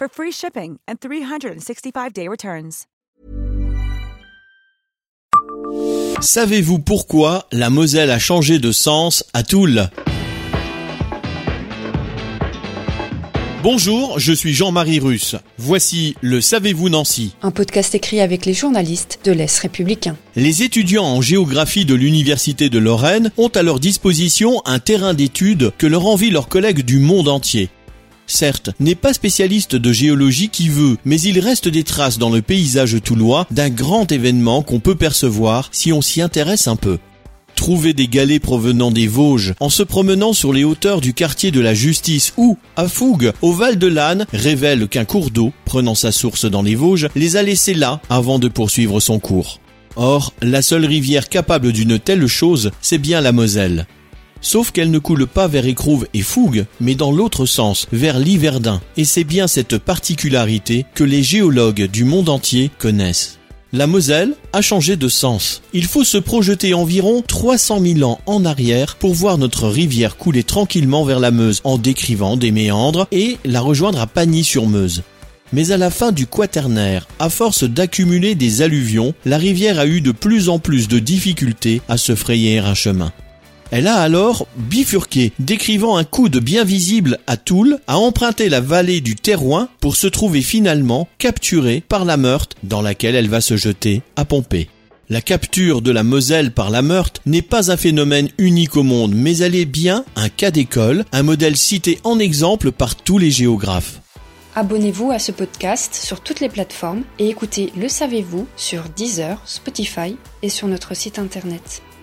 for free shipping and 365-day returns. Savez-vous pourquoi la Moselle a changé de sens à Toul? Bonjour, je suis Jean-Marie Russe. Voici le Savez-vous Nancy Un podcast écrit avec les journalistes de l'Est républicain. Les étudiants en géographie de l'Université de Lorraine ont à leur disposition un terrain d'études que leur envient leurs collègues du monde entier. Certes, n'est pas spécialiste de géologie qui veut, mais il reste des traces dans le paysage toulois d'un grand événement qu'on peut percevoir si on s'y intéresse un peu. Trouver des galets provenant des Vosges en se promenant sur les hauteurs du quartier de la Justice ou, à Fougue, au Val de l'Âne, révèle qu'un cours d'eau, prenant sa source dans les Vosges, les a laissés là avant de poursuivre son cours. Or, la seule rivière capable d'une telle chose, c'est bien la Moselle. Sauf qu'elle ne coule pas vers Écrouve et Fougue, mais dans l'autre sens, vers l'Yverdun, et c'est bien cette particularité que les géologues du monde entier connaissent. La Moselle a changé de sens. Il faut se projeter environ 300 000 ans en arrière pour voir notre rivière couler tranquillement vers la Meuse en décrivant des méandres et la rejoindre à Pagny-sur-Meuse. Mais à la fin du Quaternaire, à force d'accumuler des alluvions, la rivière a eu de plus en plus de difficultés à se frayer un chemin. Elle a alors bifurqué, décrivant un coude bien visible à Toul, a emprunté la vallée du Terrouin pour se trouver finalement capturée par la Meurthe, dans laquelle elle va se jeter à Pompée. La capture de la Moselle par la Meurthe n'est pas un phénomène unique au monde, mais elle est bien un cas d'école, un modèle cité en exemple par tous les géographes. Abonnez-vous à ce podcast sur toutes les plateformes et écoutez Le Savez-vous sur Deezer, Spotify et sur notre site internet.